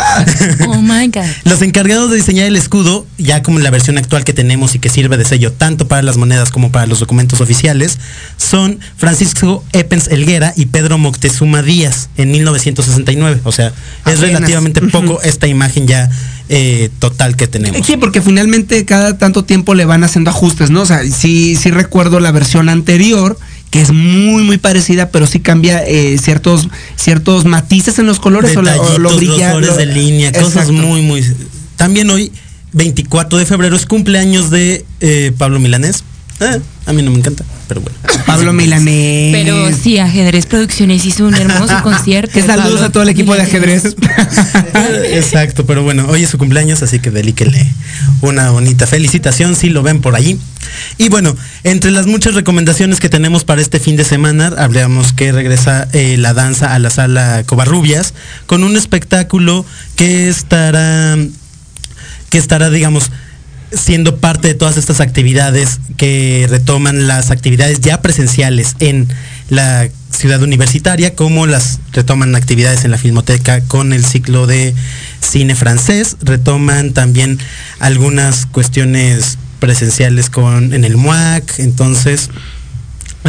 Oh my God. Los encargados de diseñar el escudo, ya como en la versión actual que tenemos y que sirve de sello tanto para las monedas como para los documentos oficiales, son Francisco Epens Elguera y Pedro Moctezuma Díaz en 1969. O sea, es Apenas. relativamente poco esta imagen ya eh, total que tenemos. Sí, porque finalmente cada tanto tiempo le van haciendo ajustes, ¿no? O sea, sí, sí recuerdo la versión anterior, que es muy, muy parecida, pero sí cambia eh, ciertos, ciertos matices en los colores o, la- o lo de línea, cosas muy, muy. También hoy, 24 de febrero, es cumpleaños de eh, Pablo Milanés. Eh, a mí no me encanta, pero bueno. Pablo Milanés. Pero sí, Ajedrez Producciones hizo un hermoso concierto. Que saludos a todo el equipo de ajedrez. Exacto, pero bueno, hoy es su cumpleaños, así que delíquenle una bonita felicitación si lo ven por allí. Y bueno, entre las muchas recomendaciones que tenemos para este fin de semana, hablamos que regresa eh, la danza a la sala Covarrubias con un espectáculo que estará, estará, digamos, siendo parte de todas estas actividades que retoman las actividades ya presenciales en la ciudad universitaria, como las retoman actividades en la Filmoteca con el ciclo de cine francés, retoman también algunas cuestiones presenciales con en el MUAC, entonces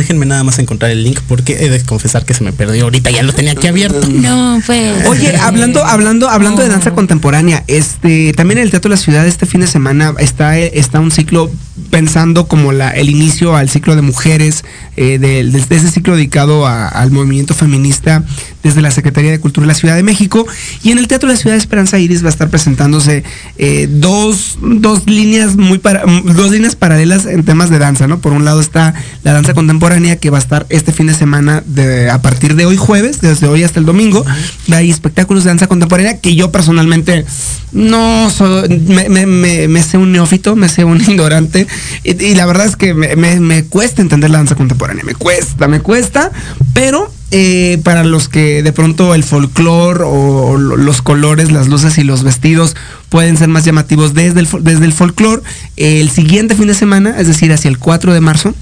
déjenme nada más encontrar el link porque he de confesar que se me perdió ahorita, ya lo tenía aquí abierto. No, pues. Oye, hablando, hablando, hablando de danza contemporánea, este, también en el Teatro de la Ciudad este fin de semana está, está un ciclo pensando como la, el inicio al ciclo de mujeres, eh, de, de- de ese ciclo dedicado a- al movimiento feminista desde la Secretaría de Cultura de la Ciudad de México. Y en el Teatro de la Ciudad de Esperanza Iris va a estar presentándose eh, dos, dos líneas muy para, dos líneas paralelas en temas de danza, ¿no? Por un lado está la danza contemporánea que va a estar este fin de semana de, a partir de hoy jueves, desde hoy hasta el domingo. Hay espectáculos de danza contemporánea que yo personalmente no soy, me, me- me- me sé un neófito, me sé un ignorante. Y, la verdad es que me, cuesta entender la danza contemporánea, me cuesta, me cuesta, pero eh, para los que de pronto el folclore o, o lo- los colores, las luces y los vestidos pueden ser más llamativos desde el, desde el folclore, el siguiente fin de semana, es decir, hacia el 4 de marzo,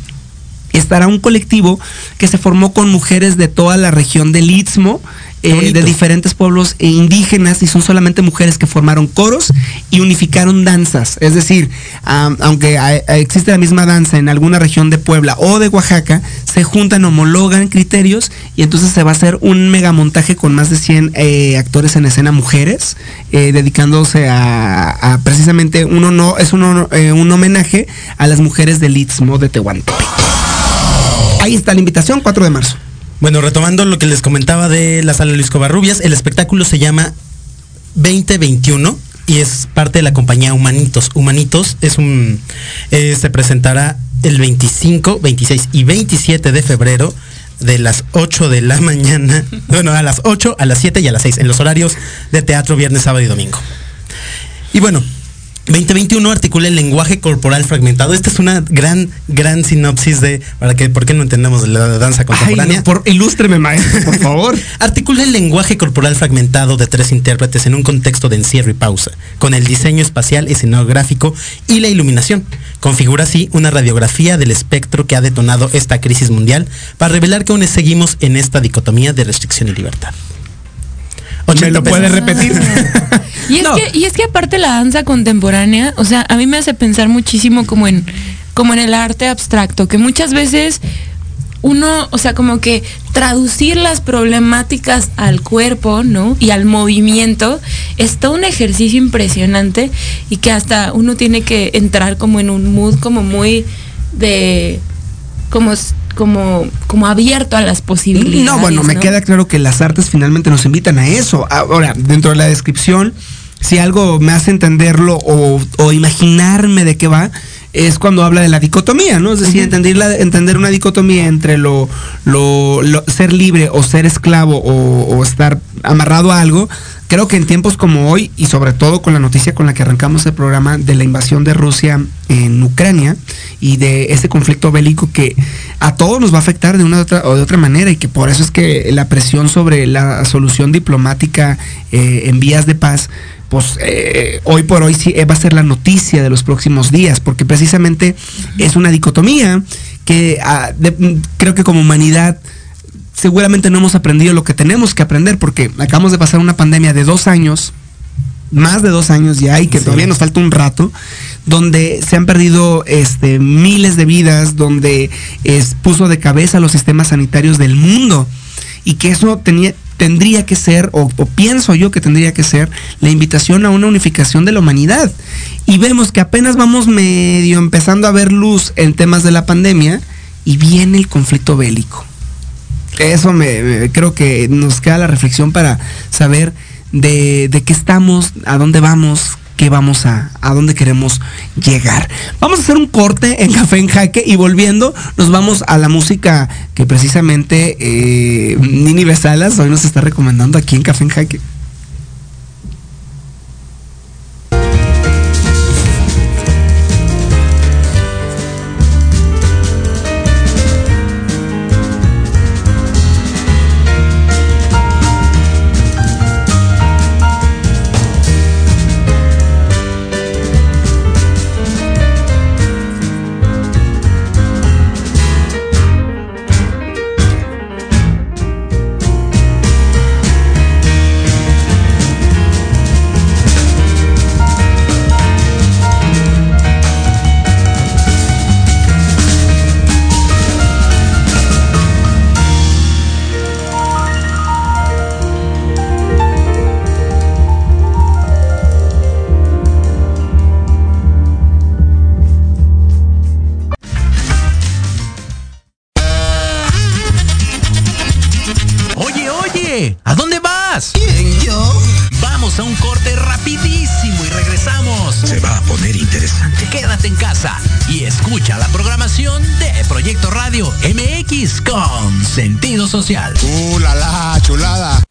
estará un colectivo que se formó con mujeres de toda la región del Istmo, eh, de diferentes pueblos e indígenas, y son solamente mujeres que formaron coros y unificaron danzas. Es decir, aunque hay- existe la misma danza en alguna región de Puebla o de Oaxaca, se juntan, homologan criterios y entonces se va a hacer un megamontaje con más de 100 eh, actores en escena mujeres, eh, dedicándose a, a precisamente uno no es un homenaje a las mujeres del Istmo de Tehuantepec. Ahí está la invitación, 4 de marzo. Bueno, retomando lo que les comentaba de la sala Luis Covarrubias, el espectáculo se llama 2021 y es parte de la compañía Humanitos. Humanitos es un eh, se presentará el 25, 26 y 27 de febrero de las 8 de la mañana, bueno, a las 8, a las 7 y a las 6 en los horarios de teatro viernes, sábado y domingo. Y bueno, 2021 articula el lenguaje corporal fragmentado. Esta es una gran, gran sinopsis de para que, ¿por qué no entendemos de la danza Ay, contemporánea? no, por, ilústreme, maestro, por favor. Articula el lenguaje corporal fragmentado de tres intérpretes en un contexto de encierro y pausa, con el diseño espacial, escenográfico y la iluminación. Configura así una radiografía del espectro que ha detonado esta crisis mundial para revelar que aún seguimos en esta dicotomía de restricción y libertad. ¿Me 80 lo puede pesos. repetir? Y es, No. que, y es que aparte la danza contemporánea, o sea, a mí me hace pensar muchísimo como en, como en el arte abstracto, que muchas veces uno, o sea, como que traducir las problemáticas al cuerpo, ¿no? Y al movimiento es todo un ejercicio impresionante y que hasta uno tiene que entrar como en un mood como muy de como como como abierto a las posibilidades. No, bueno, me queda claro que las artes finalmente nos invitan a eso. Ahora, dentro de la descripción, si algo me hace entenderlo o, o imaginarme de qué va, es cuando habla de la dicotomía, ¿no? Es decir, entender, entender una dicotomía entre lo, lo, ser libre o ser esclavo o, estar amarrado a algo. Creo que en tiempos como hoy y sobre todo con la noticia con la que arrancamos el programa de la invasión de Rusia en Ucrania y de ese conflicto bélico que a todos nos va a afectar de una o de otra manera y que por eso es que la presión sobre la solución diplomática eh, en vías de paz pues eh, hoy por hoy sí eh, va a ser la noticia de los próximos días, porque precisamente es una dicotomía que ah, creo que como humanidad seguramente no hemos aprendido lo que tenemos que aprender, porque acabamos de pasar una pandemia de dos años, más de dos años ya, y que todavía nos falta un rato, donde se han perdido este, miles de vidas, donde es, puso de cabeza los sistemas sanitarios del mundo, y que eso tenía, tendría que ser, o, pienso yo que tendría que ser, la invitación a una unificación de la humanidad. Y vemos que apenas vamos medio empezando a ver luz en temas de la pandemia y viene el conflicto bélico. Eso me, creo que nos queda la reflexión para saber de, de qué estamos, a dónde vamos, qué vamos a, a dónde queremos llegar. Vamos a hacer un corte en Café en Jaque y volviendo nos vamos a la música que precisamente eh, Nini Besalas hoy nos está recomendando aquí en Café en Jaque. ¡Uh, la, la chulada!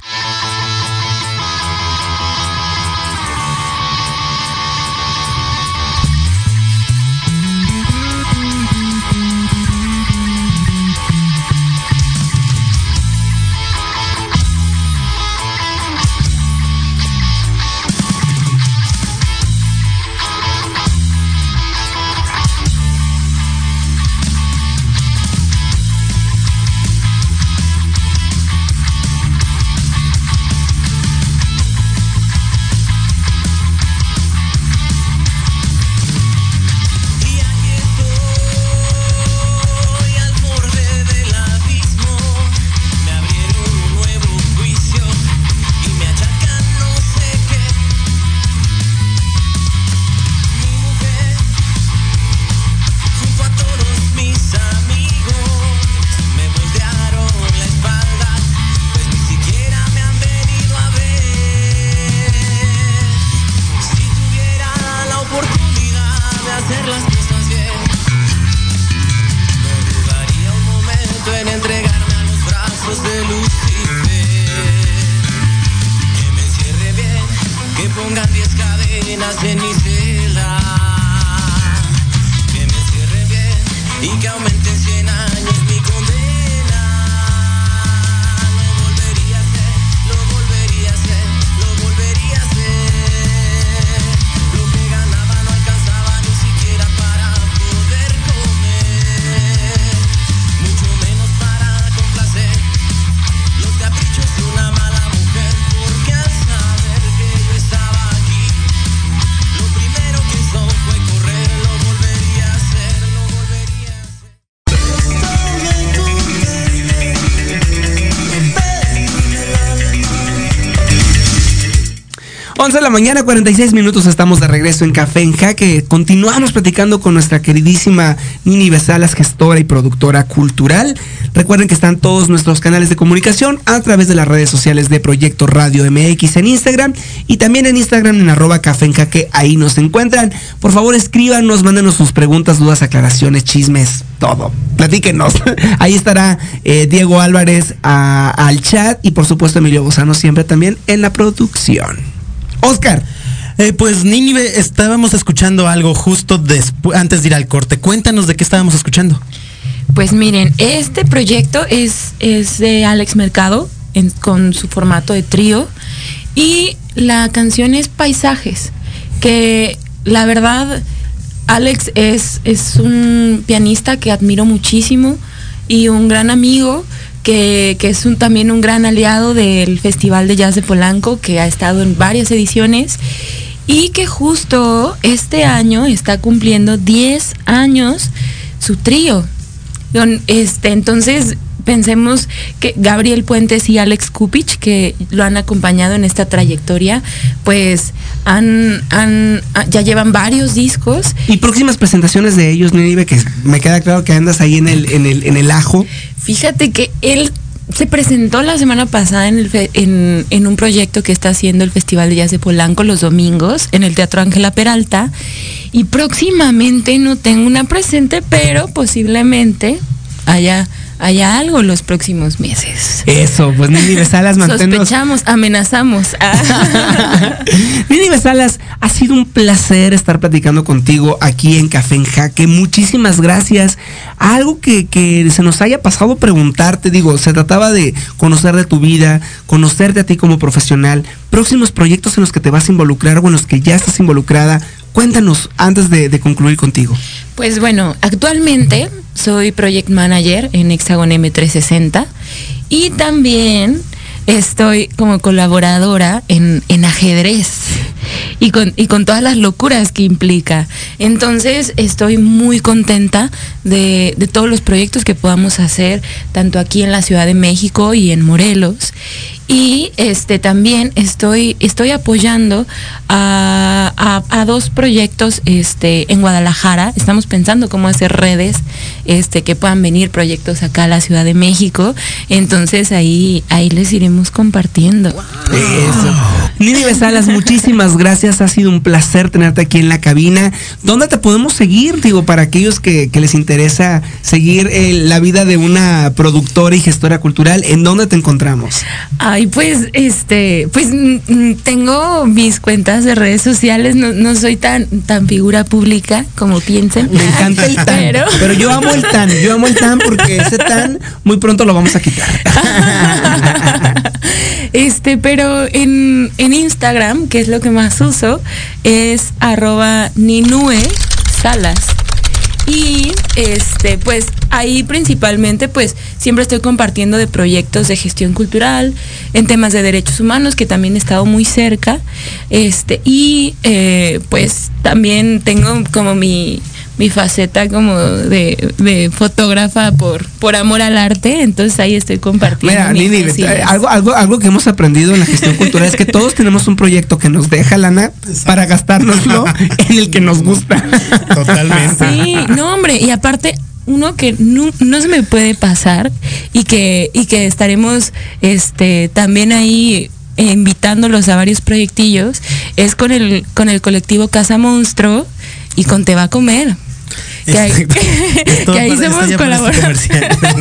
11 de la mañana, 46 minutos, estamos de regreso en Café en Jaque. Continuamos platicando con nuestra queridísima Nini Besalas, gestora y productora cultural. Recuerden que están todos nuestros canales de comunicación a través de las redes sociales de Proyecto Radio MX en Instagram y también en Instagram en arroba Café en ahí nos encuentran. Por favor, escríbanos, mándenos sus preguntas, dudas, aclaraciones, chismes, todo. Platíquenos. Ahí estará eh, Diego Álvarez al chat y por supuesto Emilio Bozano siempre también en la producción. Oscar. Eh, pues Nínive, estábamos escuchando algo justo antes de ir al corte. Cuéntanos de qué estábamos escuchando. Pues miren, este proyecto es, es de Alex Mercado con su formato de trío y la canción es Paisajes, que la verdad Alex es, es un pianista que admiro muchísimo y un gran amigo que, es también un gran aliado del Festival de Jazz de Polanco, que ha estado en varias ediciones y que justo este año está cumpliendo 10 años su trío. Este, entonces, pensemos que Gabriel Puentes y Alex Kupich, que lo han acompañado en esta trayectoria, pues han, han, ya llevan varios discos. Y próximas presentaciones de ellos, Ninive, que me queda claro que andas ahí en el, en el, en el ajo. Fíjate que él se presentó la semana pasada en, el en, un proyecto que está haciendo el Festival de Jazz de Polanco los domingos en el Teatro Ángela Peralta. Y próximamente no tengo una presente, pero posiblemente haya haya algo los próximos meses. Eso, pues Nini Besalas, manténnos. Sospechamos, amenazamos. Nini Besalas, ha sido un placer estar platicando contigo aquí en Café en Jaque. Muchísimas gracias. Algo que, que se nos haya pasado preguntarte, digo, se trataba de conocer de tu vida, conocerte a ti como profesional, próximos proyectos en los que te vas a involucrar o en los que ya estás involucrada. Cuéntanos antes de concluir contigo. Pues bueno, actualmente soy Project Manager en Hexagon M360 y también estoy como colaboradora en, ajedrez y con, y con, todas las locuras que implica. Entonces estoy muy contenta de, de, todos los proyectos que podamos hacer, tanto aquí en la Ciudad de México y en Morelos. Y este también estoy, estoy apoyando a, dos proyectos este, en Guadalajara. Estamos pensando cómo hacer redes este, que puedan venir proyectos acá a la Ciudad de México. Entonces ahí, ahí les iremos compartiendo. Eso. Nini Besalas, muchísimas gracias. Ha sido un placer tenerte aquí en la cabina. ¿Dónde te podemos seguir? Digo, para aquellos que, les interesa seguir eh, la vida de una productora y gestora cultural, ¿en dónde te encontramos? Ay, pues, este, pues tengo mis cuentas de redes sociales, no, soy tan, tan figura pública como piensen. Me encanta el tan, pero... yo amo el tan, yo amo el tan porque ese tan muy pronto lo vamos a quitar. este, pero en, en Instagram, que es lo que más uso, es arroba ninue salas. Y este, pues ahí principalmente, pues siempre estoy compartiendo de proyectos de gestión cultural, en temas de derechos humanos, que también he estado muy cerca. Este, y eh, pues también tengo como mi, mi faceta como de, fotógrafa por, por amor al arte, entonces ahí estoy compartiendo. Mira, Nini, algo, algo, algo que hemos aprendido en la gestión cultural es que todos tenemos un proyecto que nos deja lana para gastárnoslo en el que nos gusta. Totalmente. Sí, no hombre, y aparte uno que no, se me puede pasar y que, y que estaremos este también ahí invitándolos a varios proyectillos es con el con el colectivo Casa Monstruo y con Te va a comer. Que ahí, somos colaboradores.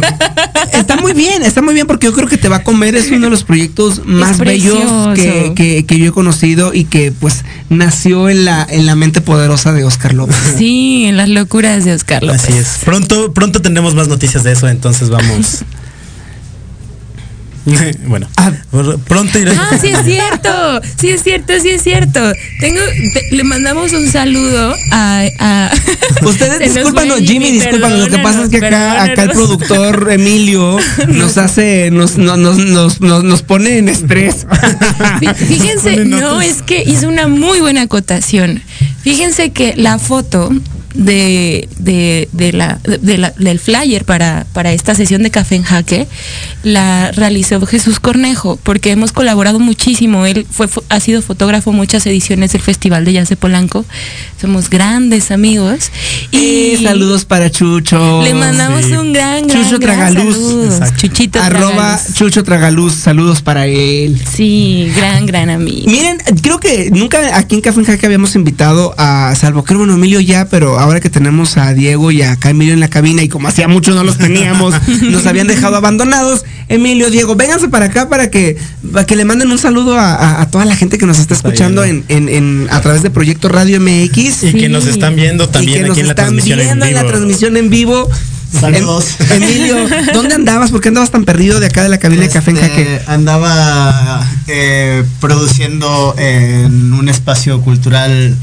está muy bien, está muy bien porque yo creo que Te va a comer es uno de los proyectos más bellos que, yo he conocido y que pues nació en la, en la mente poderosa de Oscar López. Sí, en las locuras de Oscar López. Así es. Pronto, pronto tendremos más noticias de eso, entonces vamos. bueno, ah, pronto iré. Ah, sí es cierto, sí es cierto, sí es cierto. Tengo, le mandamos un saludo a. Ustedes discúlpanos, Jimmy, discúlpanos. Lo que pasa es que acá, acá el productor Emilio nos hace, nos, nos, nos, nos, pone en estrés. Fíjense, no, es que hizo una muy buena acotación. Fíjense que la foto de, de, de la, de la- del flyer para, para esta sesión de Café en Jaque la realizó Jesús Cornejo, porque hemos colaborado muchísimo. Él fue, ha sido fotógrafo muchas ediciones del Festival de Jazz de Polanco. Somos grandes amigos. Y saludos para Chucho. Le mandamos un gran, gran, Chucho gran Tragaluz. saludo. Exacto. Chuchito Arroba Tragaluz. Chucho Tragaluz. Saludos para él. Sí, gran, gran amigo. Miren, creo que nunca aquí en Café en Jaque habíamos invitado a Salvo que bueno, Emilio ya, pero ahora que tenemos a Diego y a acá Emilio en la cabina y como hacía mucho no los teníamos, nos habían dejado abandonados. Emilio, Diego, vénganse para acá para que, para que le manden un saludo a, a- a toda la gente que nos está escuchando en, en- en- a través de Proyecto Radio MX. Y que nos están viendo también y que aquí nos en la están transmisión en viendo en la vivo. transmisión en vivo. Saludos. Em- Emilio, ¿dónde andabas? ¿Por qué andabas tan perdido de acá de la cabina de Café en Jaque? Este, andaba eh, produciendo en un espacio cultural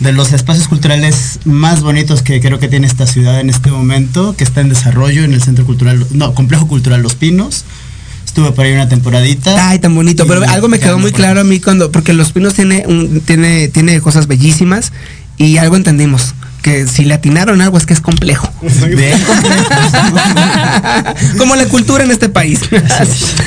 de los espacios culturales más bonitos que creo que tiene esta ciudad en este momento, que está en desarrollo en el Centro Cultural, no, Complejo Cultural Los Pinos. Estuve por ahí una temporadita. Ay, tan bonito. Pero algo me quedó muy claro a mí cuando, porque Los Pinos tiene, un, tiene, tiene cosas bellísimas y algo entendimos. Que si le atinaron algo es que es complejo. Como la cultura en este país.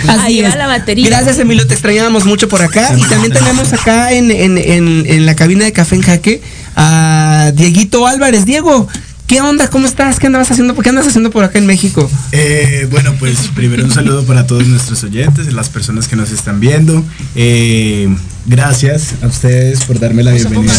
Ahí va la batería. Gracias, Emilio, te extrañábamos mucho por acá. Y también tenemos acá en, en- en- en la cabina de Café en Jaque a Dieguito Álvarez. Diego, ¿qué onda? ¿Cómo estás? ¿Qué andabas haciendo? ¿Qué andas haciendo por acá en México? Eh, bueno, pues primero un saludo para todos nuestros oyentes, las personas que nos están viendo. Eh, gracias a ustedes por darme la bienvenida.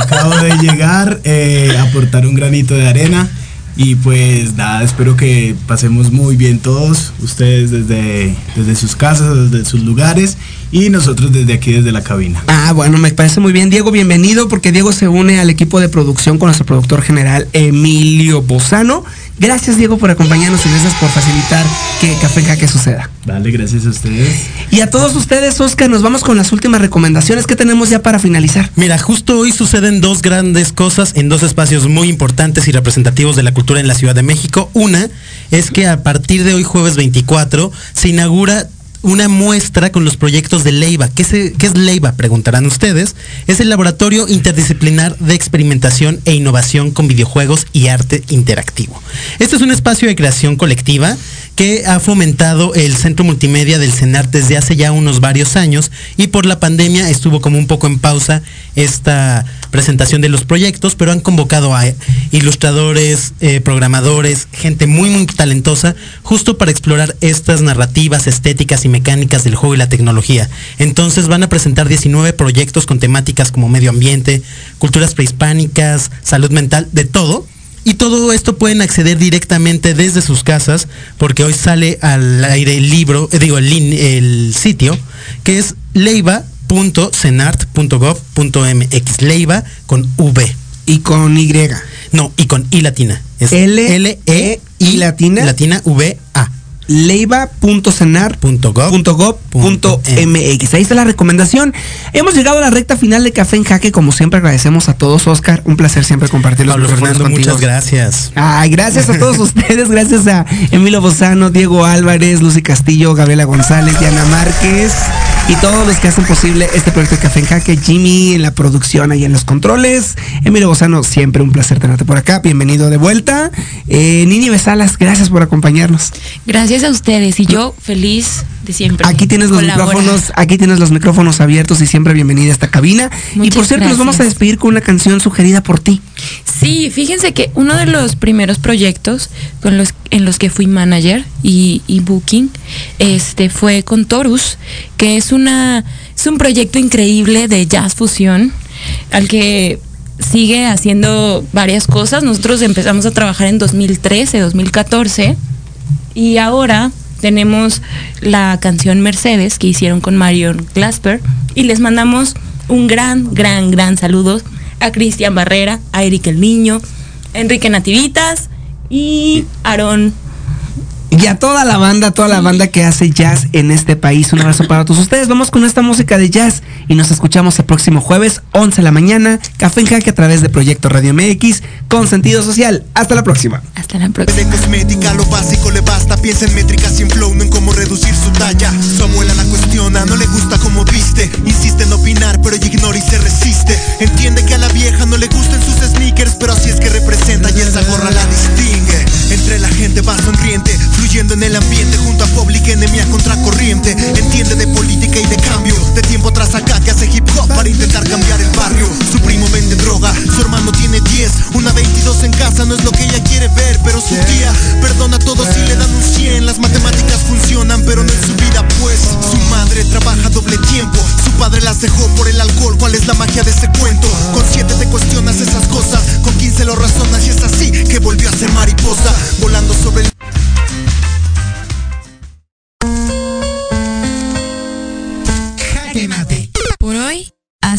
Acabo de llegar eh, a aportar un granito de arena y pues nada, espero que pasemos muy bien todos, ustedes desde, desde sus casas, desde sus lugares y nosotros desde aquí, desde la cabina. Ah, bueno, me parece muy bien. Diego, bienvenido, porque Diego se une al equipo de producción con nuestro productor general Emilio Bozano. Gracias, Diego, por acompañarnos y gracias por facilitar que Café en Jaque suceda. Vale, gracias a ustedes. Y a todos ustedes, Oscar, nos vamos con las últimas recomendaciones que tenemos ya para finalizar. Mira, justo hoy suceden dos grandes cosas en dos espacios muy importantes y representativos de la cultura en la Ciudad de México. Una es que a partir de hoy, jueves 24, se inaugura una muestra con los proyectos de Leiva. ¿Qué, es Leiva? Preguntarán ustedes. Es el laboratorio interdisciplinar de experimentación e innovación con videojuegos y arte interactivo. Este es un espacio de creación colectiva que ha fomentado el Centro Multimedia del CENAR desde hace ya unos varios años y por la pandemia estuvo como un poco en pausa esta presentación de los proyectos, pero han convocado a ilustradores, eh, programadores, gente muy muy talentosa, justo para explorar estas narrativas estéticas y mecánicas del juego y la tecnología. Entonces van a presentar 19 proyectos con temáticas como medio ambiente, culturas prehispánicas, salud mental, de todo. Y todo esto pueden acceder directamente desde sus casas, porque hoy sale al aire el libro, eh, digo, el, sitio, que es leiva.cenart.gov.mx. Leiva con V. Y con Y. No, y con I latina. Es L, L E I latina. Latina V A. leiva.cenar.gov.mx. Ahí está la recomendación. Hemos llegado a la recta final de Café en Jaque. Como siempre, agradecemos a todos, Oscar. Un placer siempre compartir los Fernando, muchas gracias. Ay, gracias a todos ustedes, gracias a Emilio Bozano, Diego Álvarez, Lucy Castillo, Gabriela González, Diana Márquez y todos los que hacen posible este proyecto de Café en Jaque, Jimmy en la producción ahí en los controles, Emilio Bozano, siempre un placer tenerte por acá, bienvenido de vuelta. Eh, Nini Besalas, gracias por acompañarnos. Gracias a ustedes y yo feliz de siempre. Aquí tienes los micrófonos, aquí tienes los micrófonos abiertos y siempre bienvenida a esta cabina. y por cierto, nos vamos a despedir con una canción sugerida por ti. Sí, fíjense que uno de los primeros proyectos en los que fui manager y, y booking este, fue con Torus, que es, una, es un proyecto increíble de jazz fusión al que sigue haciendo varias cosas. Nosotros empezamos a trabajar en 2013, 2014 y ahora tenemos la canción Mercedes que hicieron con Marion Glasper y les mandamos un gran, gran, gran saludo a Cristian Barrera, a Eric el Niño, Enrique Nativitas y Aarón y a toda la banda, toda la banda que hace jazz en este país. Un abrazo para todos ustedes. Vamos con esta música de jazz y nos escuchamos el próximo jueves, 11 de la mañana, Café en Jaque a través de Proyecto Radio MX con sentido social. Hasta la próxima. Hasta la próxima. De cosmética, lo básico le basta. Piensa en métricas sin flow, no en cómo reducir su talla. Su abuela la cuestiona, no le gusta cómo viste. Insiste en opinar, pero ella ignora y se resiste. Entiende que a la vieja no le gustan sus sneakers, pero así es que representa y esa gorra la distingue. Entre la gente va sonriente, fluyendo en el ambiente junto a Public Enemy a contracorriente. Entiende de política y de cambio, de tiempo atrás acá que hace hip hop para intentar cambiar el barrio. Su primo vende droga, su hermano tiene 10, una 22 en casa no es lo que ella quiere ver, pero su tía perdona a todos y le dan un 100. Las matemáticas funcionan, pero no en su vida, pues su madre trabaja doble tiempo. Su padre las dejó por el alcohol. ¿Cuál es la magia de ese cuento? Con 7 te cuestionas esas cosas, con 15 lo razonas y es así que volvió a ser mariposa, volando sobre el